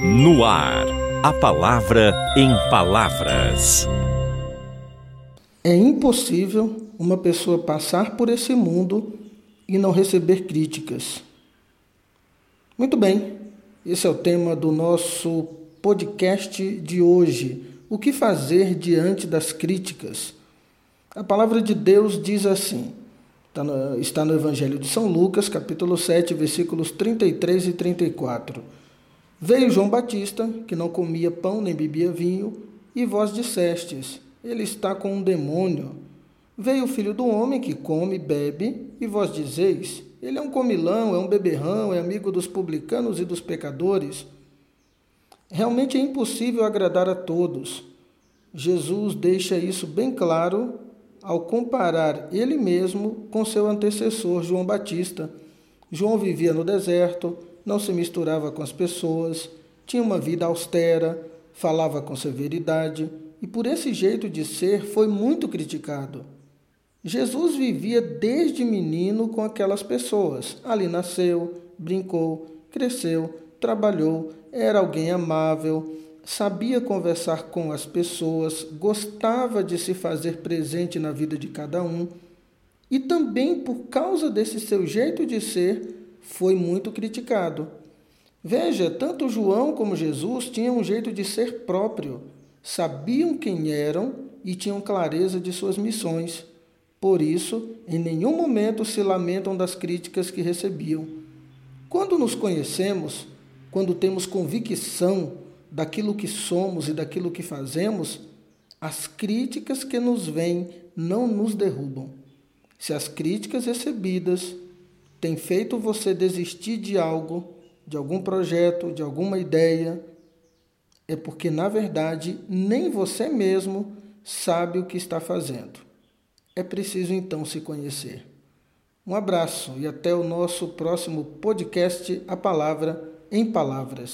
No ar, a palavra em palavras. É impossível uma pessoa passar por esse mundo e não receber críticas. Muito bem, esse é o tema do nosso podcast de hoje. O que fazer diante das críticas? A palavra de Deus diz assim: está no Evangelho de São Lucas, capítulo 7, versículos 33 e 34. Veio João Batista, que não comia pão nem bebia vinho, e vós dissestes: Ele está com um demônio. Veio o filho do homem, que come e bebe, e vós dizeis: Ele é um comilão, é um beberrão, é amigo dos publicanos e dos pecadores. Realmente é impossível agradar a todos. Jesus deixa isso bem claro ao comparar ele mesmo com seu antecessor João Batista. João vivia no deserto, não se misturava com as pessoas, tinha uma vida austera, falava com severidade e por esse jeito de ser foi muito criticado. Jesus vivia desde menino com aquelas pessoas. Ali nasceu, brincou, cresceu, trabalhou, era alguém amável, sabia conversar com as pessoas, gostava de se fazer presente na vida de cada um. E também por causa desse seu jeito de ser, foi muito criticado. Veja, tanto João como Jesus tinham um jeito de ser próprio, sabiam quem eram e tinham clareza de suas missões. Por isso, em nenhum momento se lamentam das críticas que recebiam. Quando nos conhecemos, quando temos convicção daquilo que somos e daquilo que fazemos, as críticas que nos vêm não nos derrubam. Se as críticas recebidas tem feito você desistir de algo, de algum projeto, de alguma ideia, é porque, na verdade, nem você mesmo sabe o que está fazendo. É preciso então se conhecer. Um abraço e até o nosso próximo podcast A Palavra em Palavras.